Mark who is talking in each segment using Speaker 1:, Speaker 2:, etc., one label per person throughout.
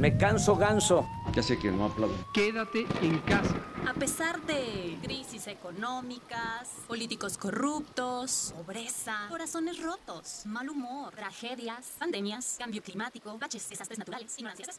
Speaker 1: Me canso ganso.
Speaker 2: Ya sé que no aplaudo.
Speaker 3: Quédate en casa.
Speaker 4: A pesar de crisis económicas, políticos corruptos, pobreza, corazones rotos, mal humor, tragedias, pandemias, cambio climático, baches, desastres naturales, ignorancias.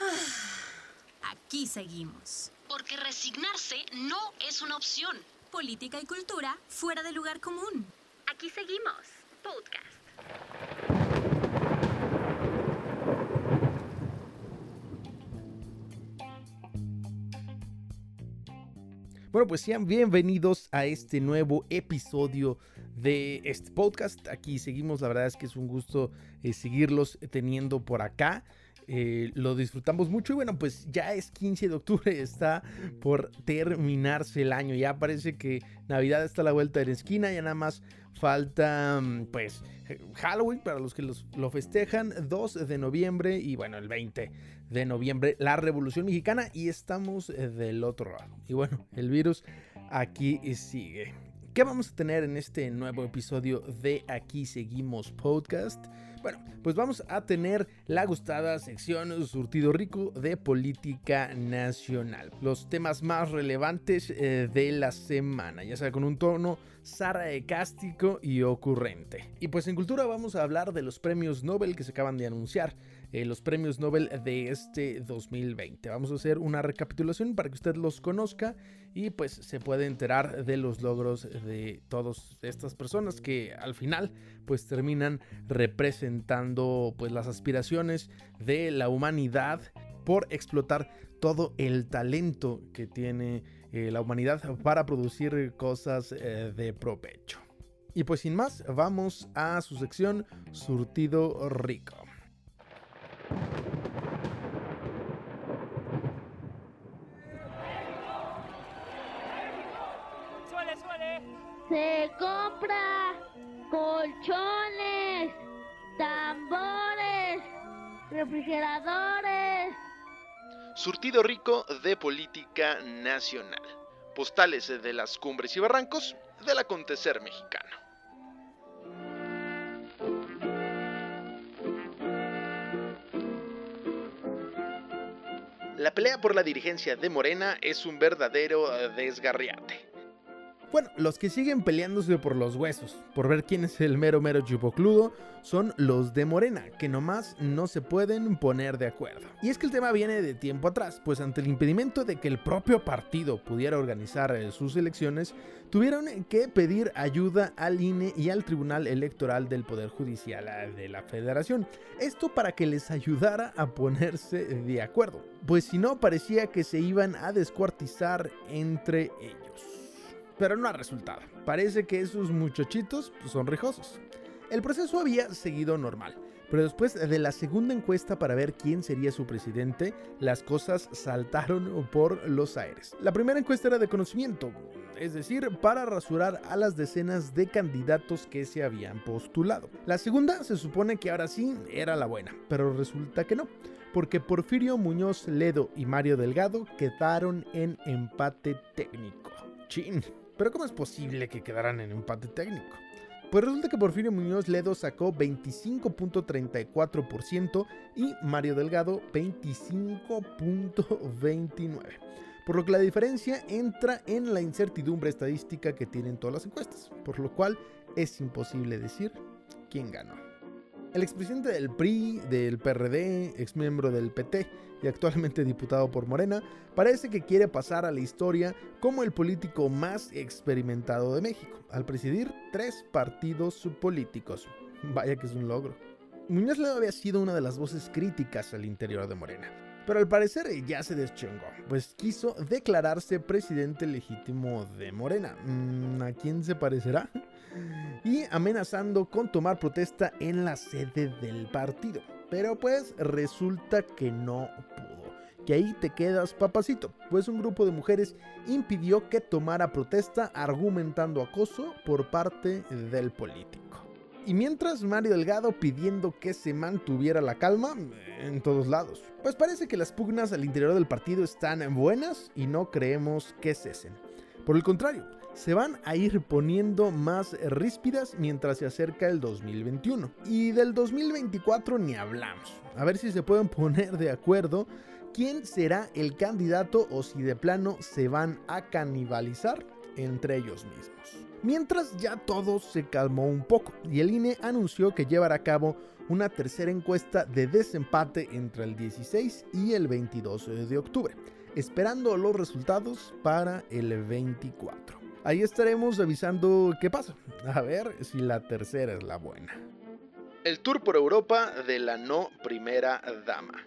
Speaker 4: Ah, aquí seguimos. Porque resignarse no es una opción. Política y cultura fuera del lugar común. Aquí seguimos. Podcast.
Speaker 5: Bueno, pues sean bienvenidos a este nuevo episodio de este podcast. Aquí seguimos, la verdad es que es un gusto eh, seguirlos teniendo por acá. Eh, lo disfrutamos mucho y bueno, pues ya es 15 de octubre, está por terminarse el año. Ya parece que Navidad está a la vuelta de la esquina, ya nada más falta mm, pues Halloween para los que lo festejan, 2 de noviembre y bueno, el 20 de noviembre, la Revolución Mexicana y estamos eh, del otro lado. Y bueno, el virus aquí sigue. ¿Qué vamos a tener en este nuevo episodio de Aquí Seguimos Podcast? Bueno, pues vamos a tener la gustada sección Surtido Rico de Política Nacional. Los temas más relevantes eh, de la semana, ya sea con un tono sarcástico y ocurrente. Y pues en cultura vamos a hablar de los premios Nobel que se acaban de anunciar. Eh, los premios Nobel de este 2020. Vamos a hacer una recapitulación para que usted los conozca y pues se puede enterar de los logros de todas estas personas que al final pues terminan representando pues las aspiraciones de la humanidad por explotar todo el talento que tiene eh, la humanidad para producir cosas eh, de provecho. Y pues sin más, vamos a su sección Surtido Rico.
Speaker 6: Se compra colchones, tambores, refrigeradores.
Speaker 5: Surtido rico de política nacional. Postales de las cumbres y barrancos del acontecer mexicano. La pelea por la dirigencia de Morena es un verdadero desgarriate. Bueno, los que siguen peleándose por los huesos, por ver quién es el mero mero chupocludo, son los de Morena, que nomás no se pueden poner de acuerdo. Y es que el tema viene de tiempo atrás, pues ante el impedimento de que el propio partido pudiera organizar eh, sus elecciones, tuvieron que pedir ayuda al INE y al Tribunal Electoral del Poder Judicial eh, de la Federación. Esto para que les ayudara a ponerse de acuerdo, pues si no parecía que se iban a descuartizar entre ellos pero no ha resultado. Parece que esos muchachitos son rijosos. El proceso había seguido normal, pero después de la segunda encuesta para ver quién sería su presidente, las cosas saltaron por los aires. La primera encuesta era de conocimiento, es decir, para rasurar a las decenas de candidatos que se habían postulado. La segunda se supone que ahora sí era la buena, pero resulta que no, porque Porfirio Muñoz Ledo y Mario Delgado quedaron en empate técnico. Chin. Pero ¿cómo es posible que quedaran en empate técnico? Pues resulta que Porfirio Muñoz Ledo sacó 25.34% y Mario Delgado 25.29%. Por lo que la diferencia entra en la incertidumbre estadística que tienen todas las encuestas, por lo cual es imposible decir quién ganó. El expresidente del PRI, del PRD, exmiembro del PT y actualmente diputado por Morena, parece que quiere pasar a la historia como el político más experimentado de México, al presidir tres partidos políticos. Vaya que es un logro. Muñoz Ledo había sido una de las voces críticas al interior de Morena, pero al parecer ya se deschongó, pues quiso declararse presidente legítimo de Morena. Mm, ¿A quién se parecerá? y amenazando con tomar protesta en la sede del partido. Pero pues resulta que no pudo. Que ahí te quedas papacito, pues un grupo de mujeres impidió que tomara protesta argumentando acoso por parte del político. Y mientras Mario Delgado pidiendo que se mantuviera la calma en todos lados. Pues parece que las pugnas al interior del partido están buenas y no creemos que cesen. Por el contrario, se van a ir poniendo más ríspidas mientras se acerca el 2021. Y del 2024 ni hablamos. A ver si se pueden poner de acuerdo quién será el candidato o si de plano se van a canibalizar entre ellos mismos. Mientras ya todo se calmó un poco y el INE anunció que llevará a cabo una tercera encuesta de desempate entre el 16 y el 22 de octubre, esperando los resultados para el 24. Ahí estaremos avisando qué pasa, a ver si la tercera es la buena. El tour por Europa de la no primera dama.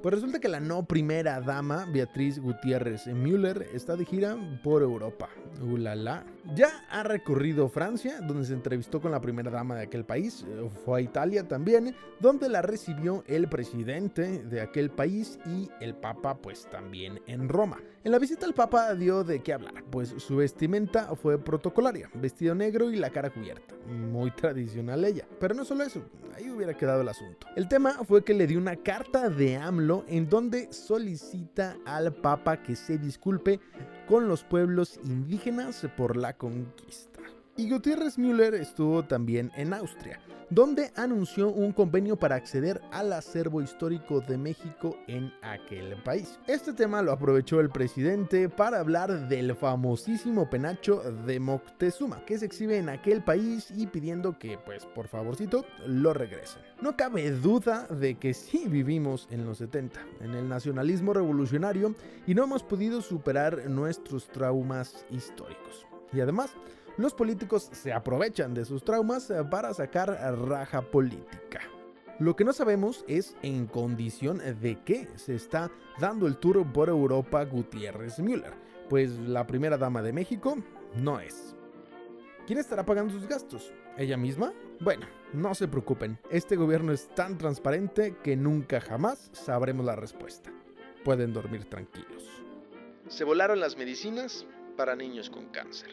Speaker 5: Pues resulta que la no primera dama, Beatriz Gutiérrez Müller, está de gira por Europa. Ulala. Ya ha recorrido Francia, donde se entrevistó con la primera dama de aquel país. Fue a Italia también, donde la recibió el presidente de aquel país y el Papa, pues también en Roma. En la visita el Papa dio de qué hablar, pues su vestimenta fue protocolaria, vestido negro y la cara cubierta. Muy tradicional ella. Pero no solo eso, ahí hubiera quedado el asunto. El tema fue que le dio una carta de AMLO en donde solicita al Papa que se disculpe con los pueblos indígenas por la conquista. Y Gutiérrez Müller estuvo también en Austria, donde anunció un convenio para acceder al acervo histórico de México en aquel país. Este tema lo aprovechó el presidente para hablar del famosísimo penacho de Moctezuma, que se exhibe en aquel país y pidiendo que, pues, por favorcito, lo regresen. No cabe duda de que sí vivimos en los 70, en el nacionalismo revolucionario, y no hemos podido superar nuestros traumas históricos. Y además, los políticos se aprovechan de sus traumas eh, para sacar raja política. Lo que no sabemos es en condición de qué se está dando el tour por Europa Gutiérrez Müller, pues la primera dama de México no es. ¿Quién estará pagando sus gastos? ¿Ella misma? Bueno, no se preocupen, este gobierno es tan transparente que nunca jamás sabremos la respuesta. Pueden dormir tranquilos. Se volaron las medicinas para niños con cáncer.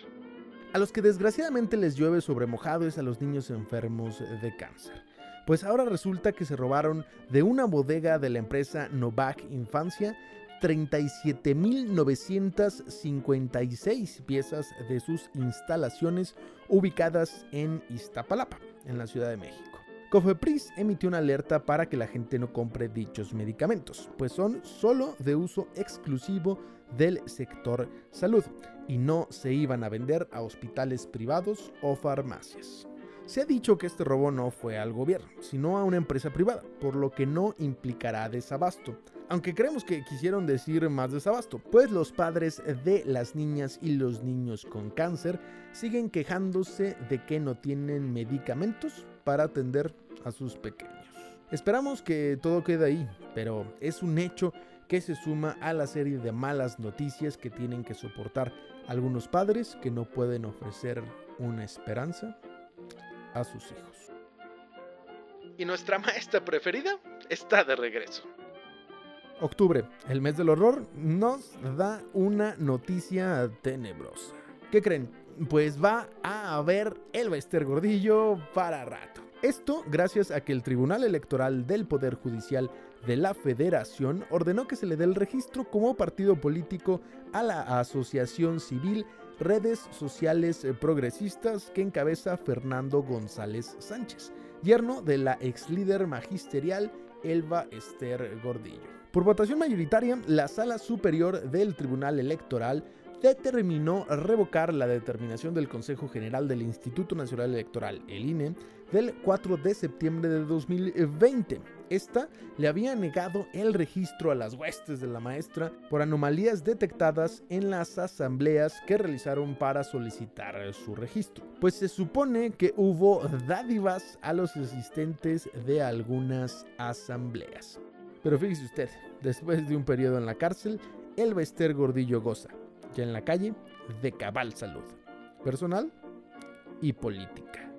Speaker 5: A los que desgraciadamente les llueve sobre mojado es a los niños enfermos de cáncer. Pues ahora resulta que se robaron de una bodega de la empresa Novak Infancia 37.956 piezas de sus instalaciones ubicadas en Iztapalapa, en la Ciudad de México. Cofepris emitió una alerta para que la gente no compre dichos medicamentos, pues son solo de uso exclusivo del sector salud y no se iban a vender a hospitales privados o farmacias. Se ha dicho que este robo no fue al gobierno, sino a una empresa privada, por lo que no implicará desabasto. Aunque creemos que quisieron decir más desabasto, pues los padres de las niñas y los niños con cáncer siguen quejándose de que no tienen medicamentos para atender a sus pequeños. Esperamos que todo quede ahí, pero es un hecho que se suma a la serie de malas noticias que tienen que soportar algunos padres que no pueden ofrecer una esperanza a sus hijos. Y nuestra maestra preferida está de regreso. Octubre, el mes del horror, nos da una noticia tenebrosa. ¿Qué creen? Pues va a haber el Bester Gordillo para rato. Esto gracias a que el Tribunal Electoral del Poder Judicial de la Federación ordenó que se le dé el registro como partido político a la Asociación Civil Redes Sociales Progresistas que encabeza Fernando González Sánchez, yerno de la ex líder magisterial Elba Esther Gordillo. Por votación mayoritaria, la Sala Superior del Tribunal Electoral determinó revocar la determinación del Consejo General del Instituto Nacional Electoral, el INE, del 4 de septiembre de 2020. Esta le había negado el registro a las huestes de la maestra por anomalías detectadas en las asambleas que realizaron para solicitar su registro. Pues se supone que hubo dádivas a los asistentes de algunas asambleas. Pero fíjese usted, después de un periodo en la cárcel, el Bester Gordillo goza ya en la calle, de cabal salud, personal y política.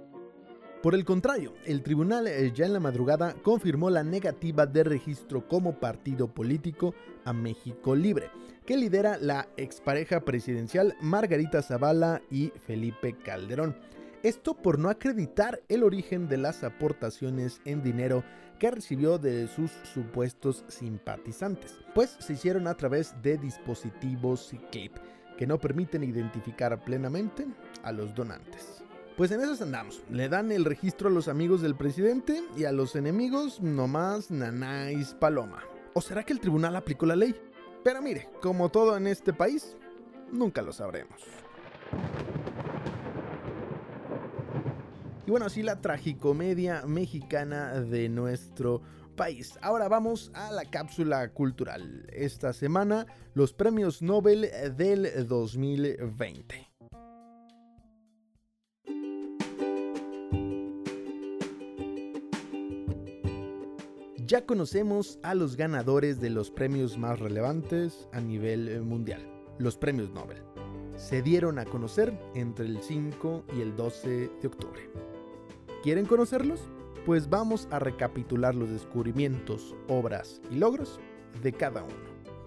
Speaker 5: Por el contrario, el tribunal eh, ya en la madrugada confirmó la negativa de registro como partido político a México Libre, que lidera la expareja presidencial Margarita Zavala y Felipe Calderón. Esto por no acreditar el origen de las aportaciones en dinero que recibió de sus supuestos simpatizantes, pues se hicieron a través de dispositivos clip que no permiten identificar plenamente a los donantes. Pues en eso andamos. Le dan el registro a los amigos del presidente y a los enemigos nomás nanáis paloma. ¿O será que el tribunal aplicó la ley? Pero mire, como todo en este país, nunca lo sabremos. Y bueno, así la tragicomedia mexicana de nuestro país. Ahora vamos a la cápsula cultural. Esta semana, los premios Nobel del 2020. Ya conocemos a los ganadores de los premios más relevantes a nivel eh, mundial, los premios Nobel. Se dieron a conocer entre el 5 y el 12 de octubre. ¿Quieren conocerlos? Pues vamos a recapitular los descubrimientos, obras y logros de cada uno.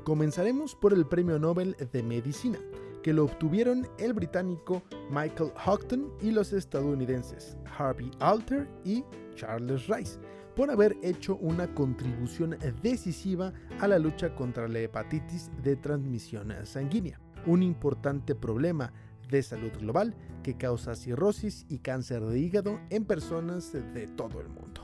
Speaker 5: Comenzaremos por el Premio Nobel de Medicina, que lo obtuvieron el británico Michael Houghton y los estadounidenses Harvey Alter y Charles Rice por haber hecho una contribución decisiva a la lucha contra la hepatitis de transmisión sanguínea, un importante problema de salud global que causa cirrosis y cáncer de hígado en personas de todo el mundo.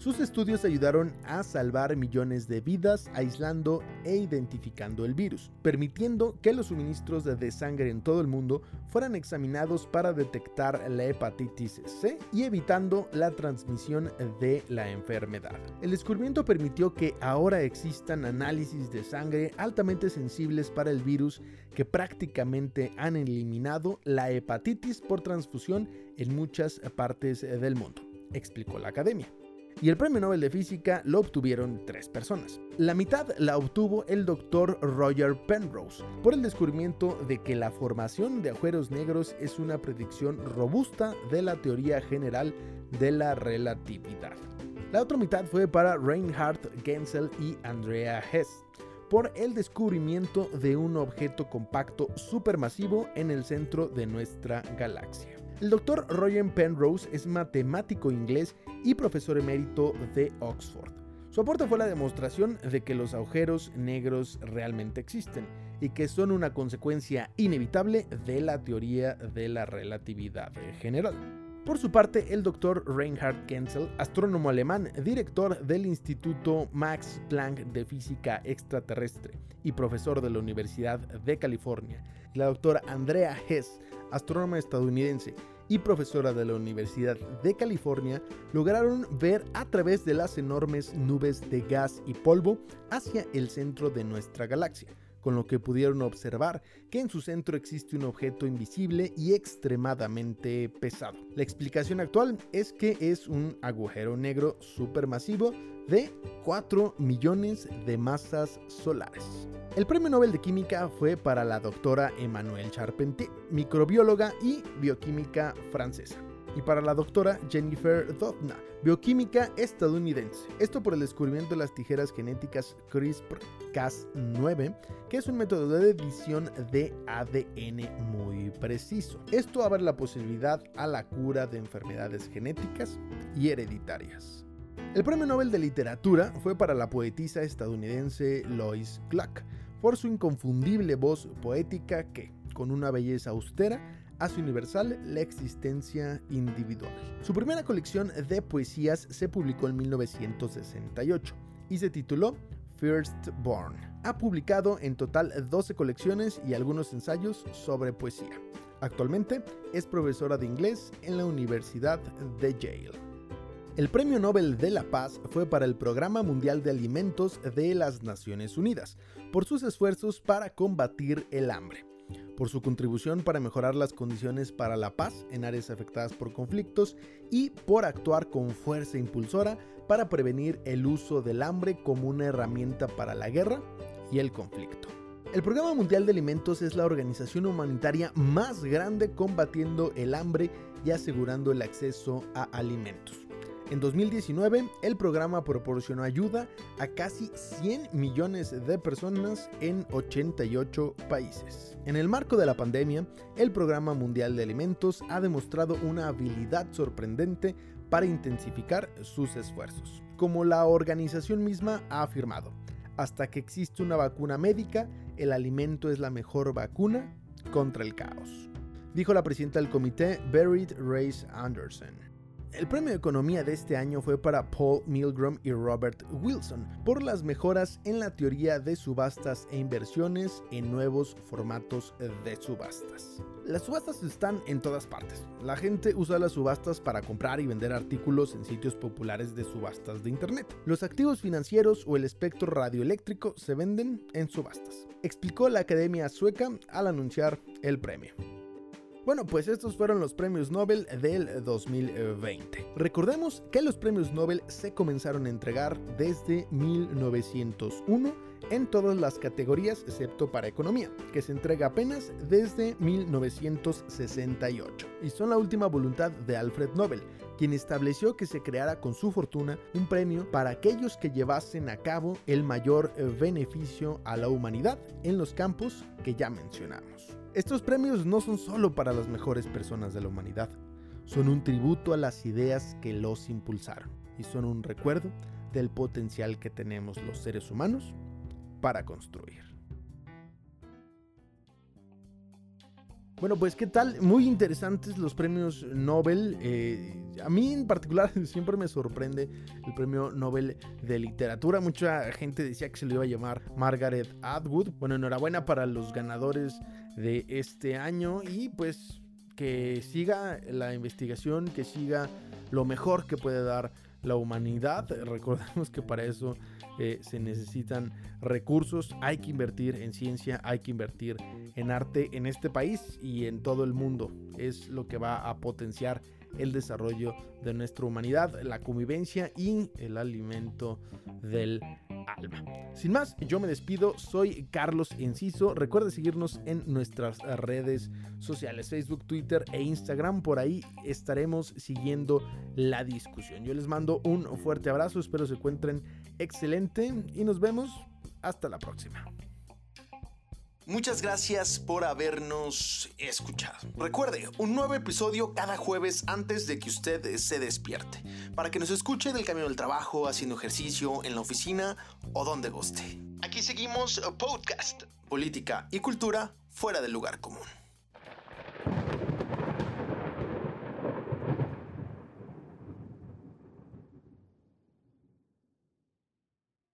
Speaker 5: Sus estudios ayudaron a salvar millones de vidas aislando e identificando el virus, permitiendo que los suministros de sangre en todo el mundo fueran examinados para detectar la hepatitis C y evitando la transmisión de la enfermedad. El descubrimiento permitió que ahora existan análisis de sangre altamente sensibles para el virus que prácticamente han eliminado la hepatitis por transfusión en muchas partes del mundo, explicó la academia y el premio Nobel de Física lo obtuvieron tres personas. La mitad la obtuvo el doctor Roger Penrose por el descubrimiento de que la formación de agujeros negros es una predicción robusta de la teoría general de la relatividad. La otra mitad fue para Reinhard Genzel y Andrea Hess por el descubrimiento de un objeto compacto supermasivo en el centro de nuestra galaxia. El doctor Roger Penrose es matemático inglés y profesor emérito de Oxford. Su aporte fue la demostración de que los agujeros negros realmente existen y que son una consecuencia inevitable de la teoría de la relatividad general. Por su parte, el doctor Reinhard Genzel, astrónomo alemán, director del Instituto Max Planck de Física Extraterrestre y profesor de la Universidad de California, la doctora Andrea Hess, astrónoma estadounidense y profesora de la Universidad de California, lograron ver a través de las enormes nubes de gas y polvo hacia el centro de nuestra galaxia, con lo que pudieron observar que en su centro existe un objeto invisible y extremadamente pesado. La explicación actual es que es un agujero negro supermasivo de 4 millones de masas solares. El premio Nobel de Química fue para la doctora Emmanuelle Charpentier, microbióloga y bioquímica francesa y para la doctora Jennifer Doudna, bioquímica estadounidense. Esto por el descubrimiento de las tijeras genéticas CRISPR-Cas9, que es un método de edición de ADN muy preciso. Esto abre la posibilidad a la cura de enfermedades genéticas y hereditarias. El premio Nobel de Literatura fue para la poetisa estadounidense Lois Clark, por su inconfundible voz poética que, con una belleza austera, hace universal la existencia individual. Su primera colección de poesías se publicó en 1968 y se tituló Firstborn. Ha publicado en total 12 colecciones y algunos ensayos sobre poesía. Actualmente es profesora de inglés en la Universidad de Yale. El Premio Nobel de la Paz fue para el Programa Mundial de Alimentos de las Naciones Unidas, por sus esfuerzos para combatir el hambre, por su contribución para mejorar las condiciones para la paz en áreas afectadas por conflictos y por actuar con fuerza impulsora para prevenir el uso del hambre como una herramienta para la guerra y el conflicto. El Programa Mundial de Alimentos es la organización humanitaria más grande combatiendo el hambre y asegurando el acceso a alimentos. En 2019, el programa proporcionó ayuda a casi 100 millones de personas en 88 países. En el marco de la pandemia, el Programa Mundial de Alimentos ha demostrado una habilidad sorprendente para intensificar sus esfuerzos. Como la organización misma ha afirmado, hasta que existe una vacuna médica, el alimento es la mejor vacuna contra el caos, dijo la presidenta del comité, Berit Race Anderson. El premio de economía de este año fue para Paul Milgram y Robert Wilson por las mejoras en la teoría de subastas e inversiones en nuevos formatos de subastas. Las subastas están en todas partes. La gente usa las subastas para comprar y vender artículos en sitios populares de subastas de Internet. Los activos financieros o el espectro radioeléctrico se venden en subastas, explicó la Academia Sueca al anunciar el premio. Bueno, pues estos fueron los premios Nobel del 2020. Recordemos que los premios Nobel se comenzaron a entregar desde 1901 en todas las categorías excepto para economía, que se entrega apenas desde 1968. Y son la última voluntad de Alfred Nobel, quien estableció que se creara con su fortuna un premio para aquellos que llevasen a cabo el mayor beneficio a la humanidad en los campos que ya mencionamos. Estos premios no son solo para las mejores personas de la humanidad, son un tributo a las ideas que los impulsaron y son un recuerdo del potencial que tenemos los seres humanos para construir. Bueno, pues qué tal, muy interesantes los premios Nobel. Eh, a mí en particular siempre me sorprende el premio Nobel de literatura. Mucha gente decía que se lo iba a llamar Margaret Atwood. Bueno, enhorabuena para los ganadores de este año y pues que siga la investigación, que siga lo mejor que puede dar la humanidad. Recordemos que para eso eh, se necesitan recursos, hay que invertir en ciencia, hay que invertir en arte en este país y en todo el mundo. Es lo que va a potenciar el desarrollo de nuestra humanidad, la convivencia y el alimento del alma. Sin más, yo me despido, soy Carlos Enciso, recuerda seguirnos en nuestras redes sociales, Facebook, Twitter e Instagram, por ahí estaremos siguiendo la discusión. Yo les mando un fuerte abrazo, espero se encuentren excelente y nos vemos hasta la próxima.
Speaker 1: Muchas gracias por habernos escuchado. Recuerde, un nuevo episodio cada jueves antes de que usted se despierte, para que nos escuche del camino del trabajo, haciendo ejercicio, en la oficina o donde guste. Aquí seguimos podcast, política y cultura fuera del lugar común.